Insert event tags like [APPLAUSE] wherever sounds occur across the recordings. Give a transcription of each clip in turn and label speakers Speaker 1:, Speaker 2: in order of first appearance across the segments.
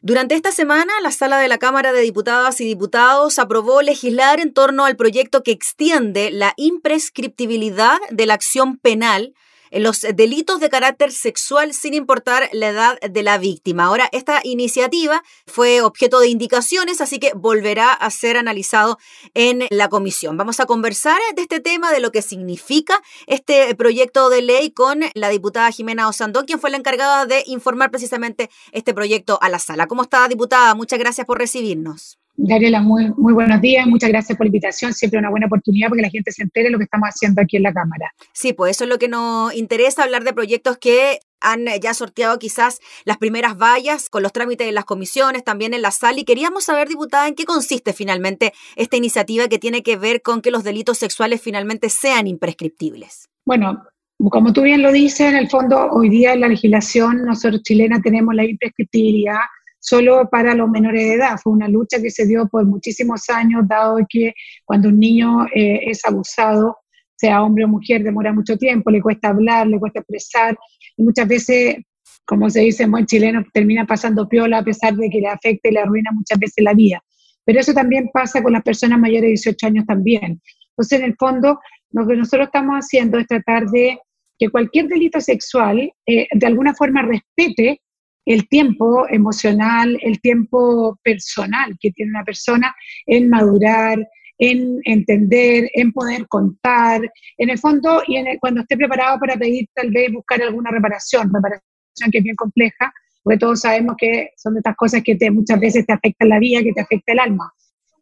Speaker 1: Durante esta semana, la sala de la Cámara de Diputadas y Diputados aprobó legislar en torno al proyecto que extiende la imprescriptibilidad de la acción penal en los delitos de carácter sexual sin importar la edad de la víctima. Ahora, esta iniciativa fue objeto de indicaciones, así que volverá a ser analizado en la comisión. Vamos a conversar de este tema, de lo que significa este proyecto de ley con la diputada Jimena Osandón, quien fue la encargada de informar precisamente este proyecto a la sala. ¿Cómo está, diputada? Muchas gracias por recibirnos.
Speaker 2: Gabriela, muy, muy buenos días, muchas gracias por la invitación, siempre una buena oportunidad porque la gente se entere de lo que estamos haciendo aquí en la Cámara.
Speaker 1: Sí, pues eso es lo que nos interesa, hablar de proyectos que han ya sorteado quizás las primeras vallas con los trámites en las comisiones, también en la sala, y queríamos saber, diputada, en qué consiste finalmente esta iniciativa que tiene que ver con que los delitos sexuales finalmente sean imprescriptibles.
Speaker 2: Bueno, como tú bien lo dices, en el fondo, hoy día en la legislación, nosotros chilenas tenemos la imprescriptibilidad solo para los menores de edad. Fue una lucha que se dio por muchísimos años, dado que cuando un niño eh, es abusado, sea hombre o mujer, demora mucho tiempo, le cuesta hablar, le cuesta expresar, y muchas veces, como se dice en buen chileno, termina pasando piola a pesar de que le afecte y le arruina muchas veces la vida. Pero eso también pasa con las personas mayores de 18 años también. Entonces, en el fondo, lo que nosotros estamos haciendo es tratar de que cualquier delito sexual eh, de alguna forma respete el tiempo emocional, el tiempo personal que tiene una persona en madurar, en entender, en poder contar, en el fondo, y cuando esté preparado para pedir tal vez buscar alguna reparación, reparación que es bien compleja, porque todos sabemos que son de estas cosas que te, muchas veces te afectan la vida, que te afecta el alma.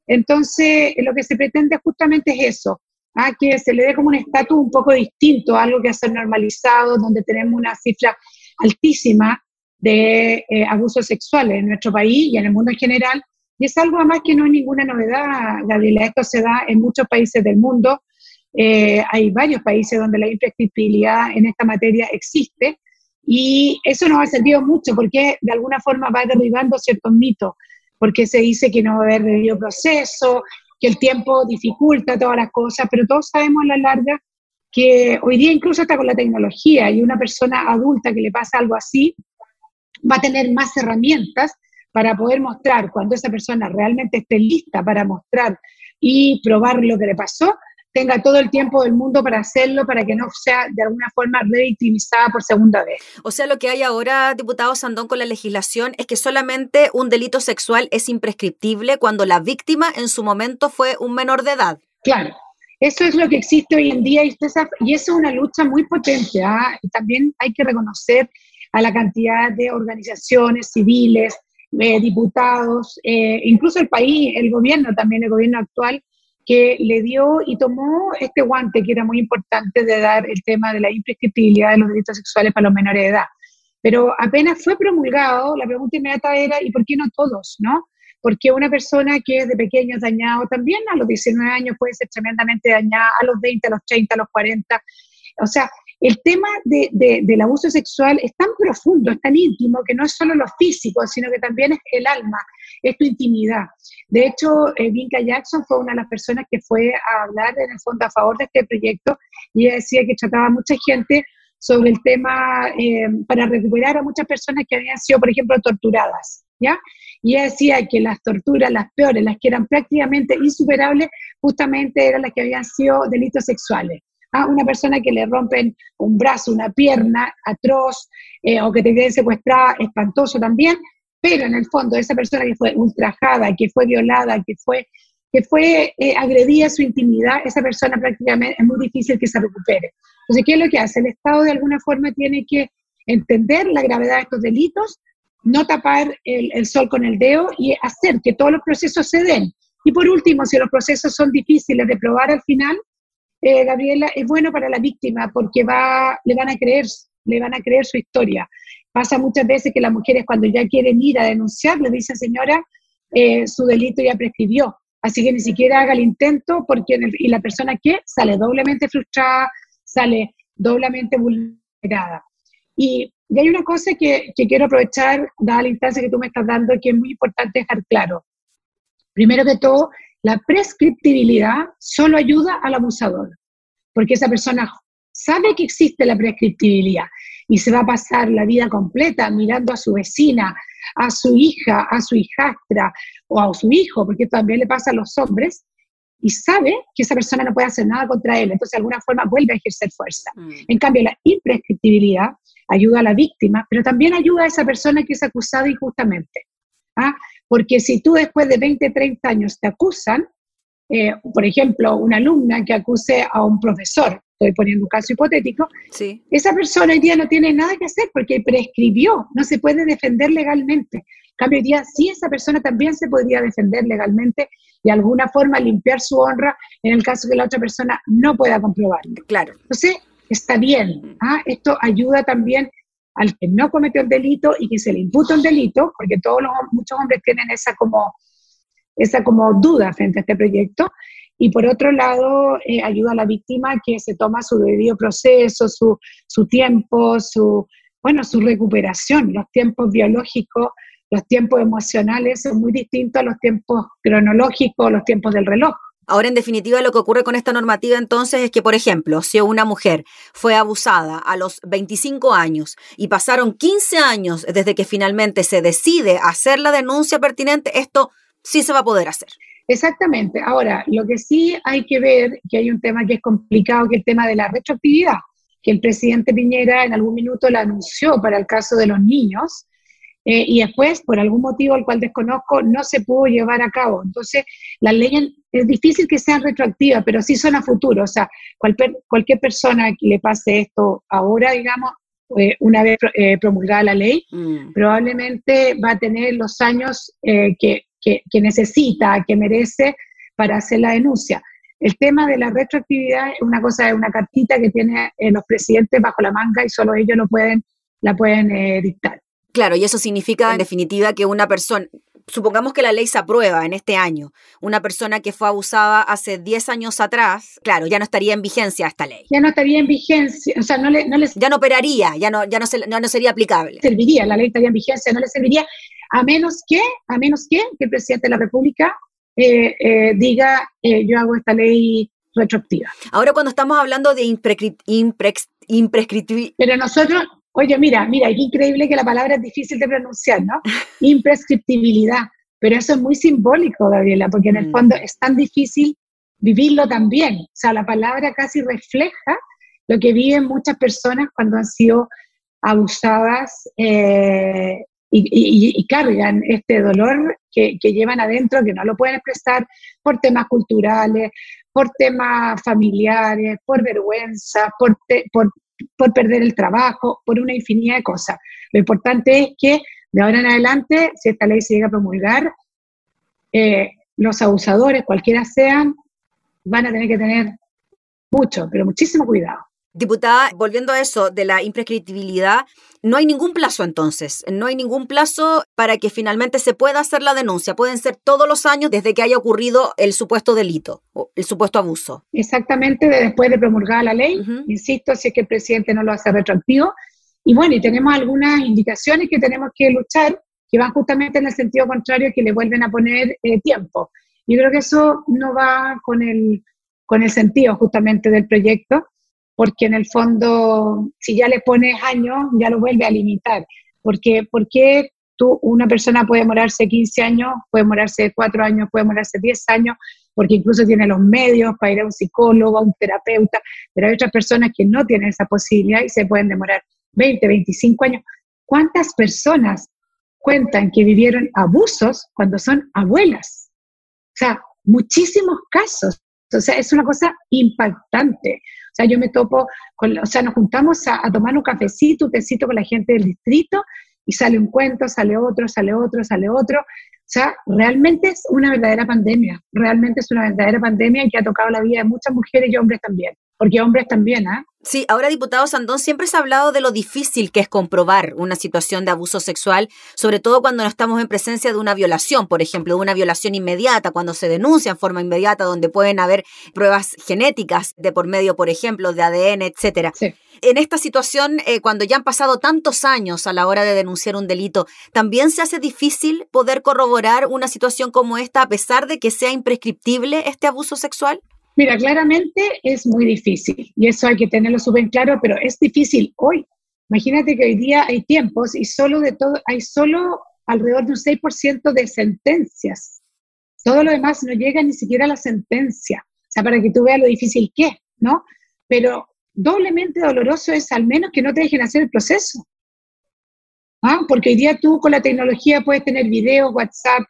Speaker 2: Entonces, lo que se pretende justamente es eso, ¿ah? que se le dé como un estatus un poco distinto, algo que ha ser normalizado, donde tenemos una cifra altísima de eh, abusos sexuales en nuestro país y en el mundo en general. Y es algo además que no es ninguna novedad, Gabriela. Esto se da en muchos países del mundo. Eh, hay varios países donde la imprescriptibilidad en esta materia existe. Y eso nos ha servido mucho porque de alguna forma va derribando ciertos mitos, porque se dice que no va a haber debido proceso, que el tiempo dificulta todas las cosas, pero todos sabemos a la larga que hoy día incluso está con la tecnología y una persona adulta que le pasa algo así, va a tener más herramientas para poder mostrar cuando esa persona realmente esté lista para mostrar y probar lo que le pasó, tenga todo el tiempo del mundo para hacerlo, para que no sea de alguna forma revictimizada por segunda vez.
Speaker 1: O sea, lo que hay ahora, diputado Sandón, con la legislación es que solamente un delito sexual es imprescriptible cuando la víctima en su momento fue un menor de edad.
Speaker 2: Claro, eso es lo que existe hoy en día y, y eso es una lucha muy potente. ¿ah? Y también hay que reconocer a la cantidad de organizaciones civiles, eh, diputados, eh, incluso el país, el gobierno también, el gobierno actual, que le dio y tomó este guante que era muy importante de dar el tema de la imprescriptibilidad de los delitos sexuales para los menores de edad. Pero apenas fue promulgado, la pregunta inmediata era, ¿y por qué no todos? ¿no? Porque una persona que es de pequeño dañado también a los 19 años puede ser tremendamente dañada, a los 20, a los 30, a los 40. O sea, el tema del abuso sexual es tan profundo, es tan íntimo, que no es solo lo físico, sino que también es el alma, es tu intimidad. De hecho, eh, Vinca Jackson fue una de las personas que fue a hablar en el fondo a favor de este proyecto y ella decía que trataba a mucha gente sobre el tema eh, para recuperar a muchas personas que habían sido, por ejemplo, torturadas. ¿Ya? Y ella decía que las torturas, las peores, las que eran prácticamente insuperables, justamente eran las que habían sido delitos sexuales una persona que le rompen un brazo, una pierna atroz, eh, o que te quede secuestrada, espantoso también, pero en el fondo esa persona que fue ultrajada, que fue violada, que fue, que fue eh, agredida su intimidad, esa persona prácticamente es muy difícil que se recupere. Entonces, ¿qué es lo que hace? El Estado de alguna forma tiene que entender la gravedad de estos delitos, no tapar el, el sol con el dedo y hacer que todos los procesos se den. Y por último, si los procesos son difíciles de probar al final, eh, Gabriela, es bueno para la víctima porque va, le van a creer, le van a creer su historia. Pasa muchas veces que las mujeres cuando ya quieren ir a denunciar le dicen, señora, eh, su delito ya prescribió, así que ni siquiera haga el intento porque y la persona que sale doblemente frustrada, sale doblemente vulnerada. Y, hay una cosa que, que quiero aprovechar, dada la instancia que tú me estás dando, que es muy importante dejar claro. Primero que todo, la prescriptibilidad solo ayuda al abusador, porque esa persona sabe que existe la prescriptibilidad y se va a pasar la vida completa mirando a su vecina, a su hija, a su hijastra o a su hijo, porque también le pasa a los hombres, y sabe que esa persona no puede hacer nada contra él, entonces de alguna forma vuelve a ejercer fuerza. Mm. En cambio, la imprescriptibilidad ayuda a la víctima, pero también ayuda a esa persona que es acusada injustamente. ¿Ah? Porque si tú después de 20, 30 años te acusan, eh, por ejemplo, una alumna que acuse a un profesor, estoy poniendo un caso hipotético, sí. esa persona hoy día no tiene nada que hacer porque prescribió, no se puede defender legalmente. En cambio, hoy día sí esa persona también se podría defender legalmente y de alguna forma limpiar su honra en el caso que la otra persona no pueda comprobarlo.
Speaker 1: Claro.
Speaker 2: Entonces, está bien. ¿ah? Esto ayuda también al que no cometió el delito y que se le imputa un delito, porque todos los, muchos hombres tienen esa como, esa como duda frente a este proyecto. Y por otro lado, eh, ayuda a la víctima que se toma su debido proceso, su, su tiempo, su, bueno, su recuperación. Los tiempos biológicos, los tiempos emocionales son muy distintos a los tiempos cronológicos, los tiempos del reloj.
Speaker 1: Ahora, en definitiva, lo que ocurre con esta normativa entonces es que, por ejemplo, si una mujer fue abusada a los 25 años y pasaron 15 años desde que finalmente se decide hacer la denuncia pertinente, esto sí se va a poder hacer.
Speaker 2: Exactamente. Ahora, lo que sí hay que ver, que hay un tema que es complicado, que es el tema de la retroactividad, que el presidente Piñera en algún minuto la anunció para el caso de los niños, eh, y después, por algún motivo al cual desconozco, no se pudo llevar a cabo. Entonces, las leyes es difícil que sean retroactivas, pero sí son a futuro. O sea, cualquier, cualquier persona que le pase esto ahora, digamos, eh, una vez eh, promulgada la ley, mm. probablemente va a tener los años que, que, necesita, que merece para hacer la denuncia. El tema de la retroactividad es una cosa, es una cartita que tienen los presidentes bajo la manga y solo ellos lo pueden, la pueden dictar.
Speaker 1: Claro, y eso significa en definitiva que una persona, supongamos que la ley se aprueba en este año, una persona que fue abusada hace 10 años atrás, claro, ya no estaría en vigencia esta ley.
Speaker 2: Ya no estaría en vigencia, o sea, no le... No
Speaker 1: ya no operaría, ya no, ya no, no, sería aplicable.
Speaker 2: Serviría, la ley estaría en vigencia, no le serviría, a menos que, a menos que, el presidente de la República eh, eh, diga, eh, yo hago esta ley retroactiva.
Speaker 1: Ahora cuando estamos hablando de imprescriptibilidad...
Speaker 2: Pero nosotros, Oye, mira, mira, es increíble que la palabra es difícil de pronunciar, ¿no? [LAUGHS] Imprescriptibilidad. Pero eso es muy simbólico, Gabriela, porque en el mm. fondo es tan difícil vivirlo también. O sea, la palabra casi refleja lo que viven muchas personas cuando han sido abusadas eh, y, cargan este dolor que, llevan adentro, que no lo pueden expresar por temas culturales, por temas familiares, por vergüenza, por, por por perder el trabajo, por una infinidad de cosas. Lo importante es que de ahora en adelante, si esta ley se llega a promulgar, eh, los abusadores, cualquiera sean, van a tener que tener mucho, pero muchísimo cuidado.
Speaker 1: Diputada, volviendo a eso de la imprescriptibilidad, no hay ningún plazo entonces, no hay ningún plazo para que finalmente se pueda hacer la denuncia. Pueden ser todos los años desde que haya ocurrido el supuesto delito o el supuesto abuso.
Speaker 2: Exactamente, después de promulgada la ley, insisto, si es que el presidente no lo hace retroactivo. Y bueno, y tenemos algunas indicaciones que tenemos que luchar, que van justamente en el sentido contrario, que le vuelven a poner eh, tiempo. Yo creo que eso no va con el, con el sentido justamente del proyecto porque en el fondo, si ya le pones años, ya lo vuelve a limitar. Porque, qué tú, una persona puede demorarse 15 años, puede demorarse 4 años, puede demorarse 10 años, porque incluso tiene los medios para ir a un psicólogo, a un terapeuta, pero hay otras personas que no tienen esa posibilidad y se pueden demorar 20, 25 años. ¿Cuántas personas cuentan que vivieron abusos cuando son abuelas? O sea, muchísimos casos. O sea, es una cosa impactante. O sea, yo me topo, con, o sea, nos juntamos a, tomar un cafecito, un tecito con la gente del distrito y sale un cuento, sale otro, sale otro, sale otro. O sea, realmente es una verdadera pandemia, realmente es una verdadera pandemia que ha tocado la vida de muchas mujeres y hombres también porque hombres también, ¿ah?
Speaker 1: Sí, ahora diputado Sandón, siempre se ha hablado de lo difícil que es comprobar una situación de abuso sexual, sobre todo cuando no estamos en presencia de una violación, por ejemplo, de una violación inmediata, cuando se denuncia en forma inmediata, donde pueden haber pruebas genéticas de por medio, por ejemplo, de ADN, etcétera. En esta situación, eh, cuando ya han pasado tantos años a la hora de denunciar un delito, ¿también se hace difícil poder corroborar una situación como esta a pesar de que sea imprescriptible este abuso sexual?
Speaker 2: Mira, claramente es muy difícil y eso hay que tenerlo súper claro, pero es difícil hoy. Imagínate que hoy día hay tiempos y solo de todo, hay solo alrededor de un 6% de sentencias. Todo lo demás no llega ni siquiera a la sentencia. O sea, para que tú veas lo difícil que es, ¿no? Pero doblemente doloroso es al menos que no te dejen hacer el proceso. ¿Ah? Porque hoy día tú con la tecnología puedes tener videos, WhatsApp,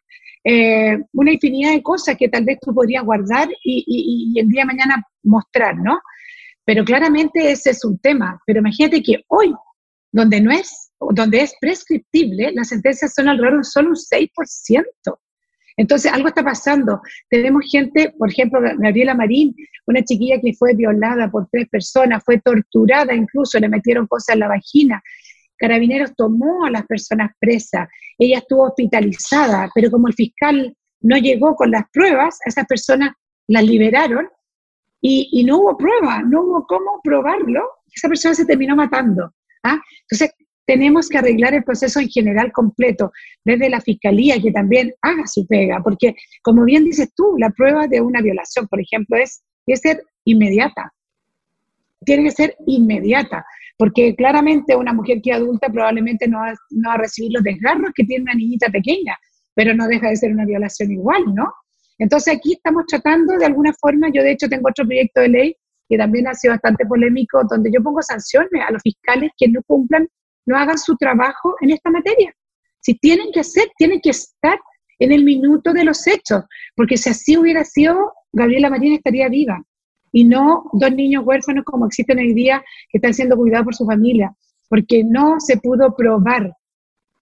Speaker 2: eh, una infinidad de cosas que tal vez tú podrías guardar y, el día de mañana mostrar, ¿no? Pero claramente ese es un tema. Pero imagínate que hoy, donde no es, donde es prescriptible, las sentencias son alrededor de solo un 6%. Entonces, algo está pasando. Tenemos gente, por ejemplo, Gabriela Marín, una chiquilla que fue violada por tres personas, fue torturada incluso, le metieron cosas en la vagina. Carabineros tomó a las personas presas, ella estuvo hospitalizada, pero como el fiscal no llegó con las pruebas, a esas personas las liberaron y, no hubo prueba, no hubo cómo probarlo, esa persona se terminó matando. ¿ah? Entonces, tenemos que arreglar el proceso en general completo, desde la fiscalía que también haga su pega, porque como bien dices tú, la prueba de una violación, por ejemplo, es que ser inmediata. Tiene que ser inmediata, porque claramente una mujer que es adulta probablemente no va, no a recibir los desgarros que tiene una niñita pequeña, pero no deja de ser una violación igual, ¿no? Entonces aquí estamos tratando de alguna forma, yo de hecho tengo otro proyecto de ley que también ha sido bastante polémico, donde yo pongo sanciones a los fiscales que no cumplan no hagan su trabajo en esta materia. Si tienen que hacer, tienen que estar en el minuto de los hechos, porque si así hubiera sido, Gabriela Marín estaría viva y no dos niños huérfanos como existen hoy día que están siendo cuidados por su familia, porque no se pudo probar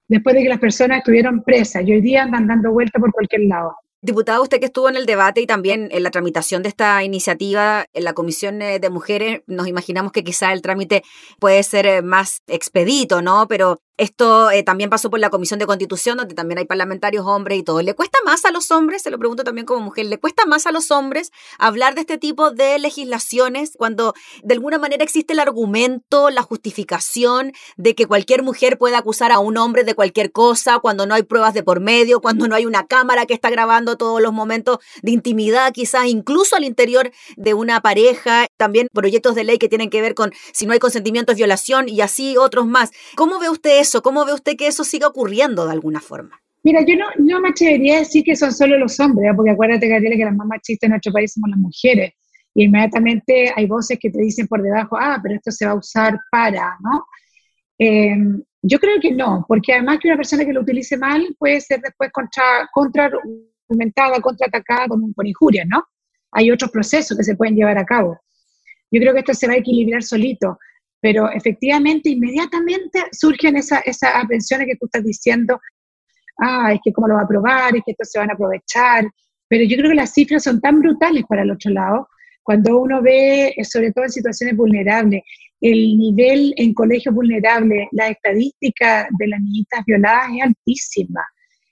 Speaker 2: después de que las personas estuvieron presas y hoy día andan dando vueltas por cualquier lado.
Speaker 1: Diputado, usted que estuvo en el debate y también en la tramitación de esta iniciativa en la Comisión eh, de Mujeres, nos imaginamos que quizá el trámite puede ser eh, más expedito, ¿no? Pero esto eh, también pasó por la Comisión de Constitución, donde también hay parlamentarios hombres y todo. ¿Le cuesta más a los hombres, se lo pregunto también como mujer, ¿le cuesta más a los hombres hablar de este tipo de legislaciones cuando de alguna manera existe el argumento, la justificación de que cualquier mujer pueda acusar a un hombre de cualquier cosa, cuando no hay pruebas de por medio, cuando no hay una cámara que está grabando todos los momentos de intimidad, quizás incluso al interior de una pareja, también proyectos de ley que tienen que ver con si no hay consentimiento es violación y así otros más. ¿Cómo ve usted eso? ¿Cómo ve usted que eso siga ocurriendo de alguna forma?
Speaker 2: Mira, yo no, no me atrevería a decir que son solo los hombres, ¿eh? porque acuérdate, Gabriela, que las más machistas en nuestro país somos las mujeres. Y inmediatamente hay voces que te dicen por debajo, ah, pero esto se va a usar para, ¿no? Em, yo creo que no, porque además que una persona que lo utilice mal puede ser después contra, contra argumentada, contraatacada con, con injurias, ¿no? Hay otros procesos que se pueden llevar a cabo. Yo creo que esto se va a equilibrar solito pero efectivamente inmediatamente surgen esas esa aprensiones que tú estás diciendo, ah, es que cómo lo va a probar, es que estos se van a aprovechar, pero yo creo que las cifras son tan brutales para el otro lado, cuando uno ve, eh, sobre todo en situaciones vulnerables, el nivel en colegios vulnerables, la estadística de las niñitas violadas es altísima,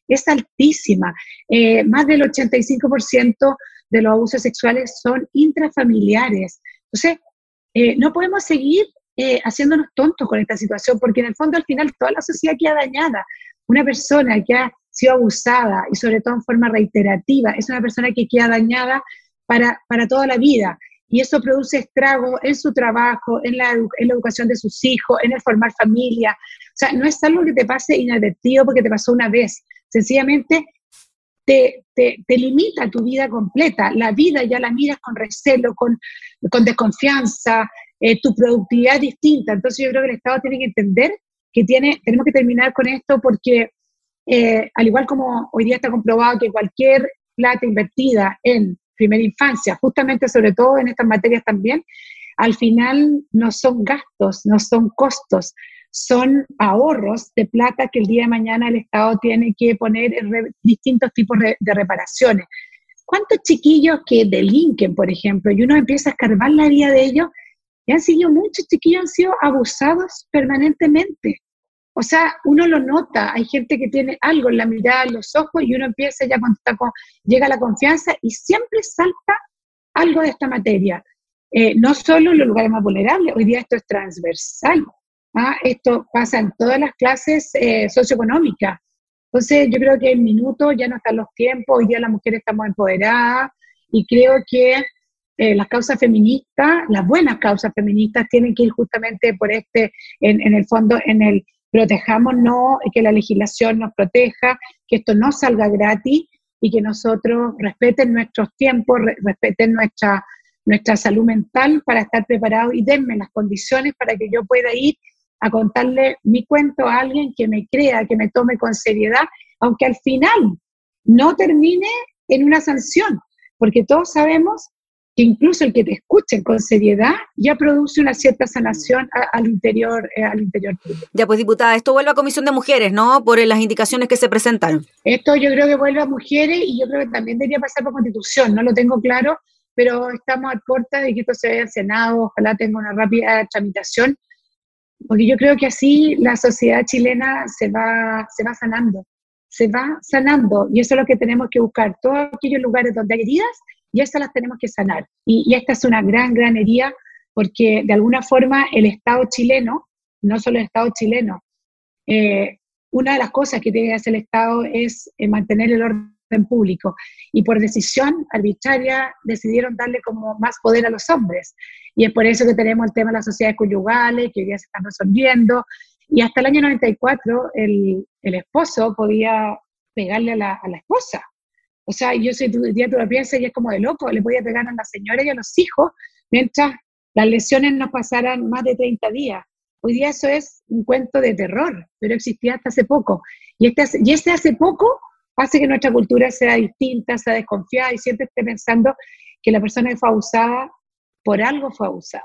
Speaker 2: es altísima. Eh, más del 85% de los abusos sexuales son intrafamiliares. Entonces, eh, no podemos seguir eh, haciéndonos tontos con esta situación, porque en el fondo al final toda la sociedad queda dañada. Una persona que ha sido abusada y sobre todo en forma reiterativa es una persona que queda dañada para, para toda la vida. Y eso produce estrago en su trabajo, en la, en la educación de sus hijos, en el formar familia. O sea, no es algo que te pase inadvertido porque te pasó una vez. Sencillamente te, te, limita tu vida completa. La vida ya la miras con recelo, con, con desconfianza, eh, tu productividad es distinta. Entonces yo creo que el Estado tiene que entender que tiene, tenemos que terminar con esto porque eh, al igual como hoy día está comprobado que cualquier plata invertida en primera infancia, justamente sobre todo en estas materias también, al final no son gastos, no son costos, son ahorros de plata que el día de mañana el Estado tiene que poner en distintos tipos de reparaciones. ¿Cuántos chiquillos que delinquen, por ejemplo, y uno empieza a escarbar la vida de ellos, y han sido muchos chiquillos, han sido abusados permanentemente. O sea, uno lo nota, hay gente que tiene algo en la mirada, en los ojos, y uno empieza ya cuando está con, llega la confianza y siempre salta algo de esta materia. Eh, no solo en los lugares más vulnerables, hoy día esto es transversal. ¿Ah? Esto pasa en todas las clases eh, socioeconómicas. Entonces, yo creo que en minuto ya no están los tiempos, hoy día las mujeres estamos empoderadas y creo que eh, las causas feministas, las buenas causas feministas, tienen que ir justamente por este, en, el fondo, en el protejámonos, que la legislación nos proteja, que esto no salga gratis y que nosotros respeten nuestros tiempos, respeten nuestra, nuestra salud mental para estar preparados y denme las condiciones para que yo pueda ir a contarle mi cuento a alguien que me crea, que me tome con seriedad, aunque al final no termine en una sanción, porque todos sabemos que incluso el que te escuchen con seriedad ya produce una cierta sanación al interior eh, al interior
Speaker 1: Ya pues diputada, esto vuelve a Comisión de Mujeres, ¿no? Por las indicaciones que se presentaron.
Speaker 2: Esto yo creo que vuelve a mujeres y yo creo que también debería pasar por Constitución, no lo tengo claro, pero estamos a puerta de que esto se vea al Senado, ojalá tenga una rápida tramitación, porque yo creo que así la sociedad chilena se va, se va sanando, se va sanando, y eso es lo que tenemos que buscar, todos aquellos lugares donde hay heridas, y esas las tenemos que sanar. Y, esta es una gran, gran herida, porque de alguna forma el Estado chileno, no solo el Estado chileno, eh, una de las cosas que tiene que hacer el Estado es eh, mantener el orden público. Y por decisión arbitraria decidieron darle como más poder a los hombres. Y es por eso que tenemos el tema de las sociedades conyugales, que hoy día se están resolviendo. Y hasta el año 94 el, el esposo podía pegarle a la, a la, esposa. O sea, yo soy tu día tú lo piensas y es como de loco, le podía pegar a la señora y a los hijos mientras las lesiones no pasaran más de 30 días. Hoy día eso es un cuento de terror, pero existía hasta hace poco. Y este, y este hace poco hace que nuestra cultura sea distinta, sea desconfiada y siempre esté pensando que la persona que fue abusada por algo fue abusada.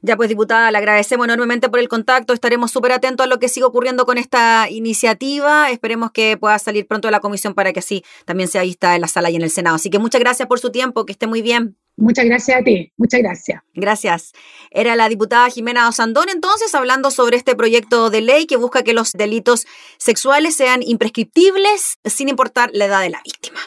Speaker 1: Ya pues, diputada, le agradecemos enormemente por el contacto. Estaremos súper atentos a lo que siga ocurriendo con esta iniciativa. Esperemos que pueda salir pronto de la comisión para que así también sea vista en la sala y en el Senado. Así que muchas gracias por su tiempo, que esté muy bien.
Speaker 2: Muchas gracias a ti, muchas gracias.
Speaker 1: Gracias. Era la diputada Jimena Osandón entonces hablando sobre este proyecto de ley que busca que los delitos sexuales sean imprescriptibles sin importar la edad de la víctima.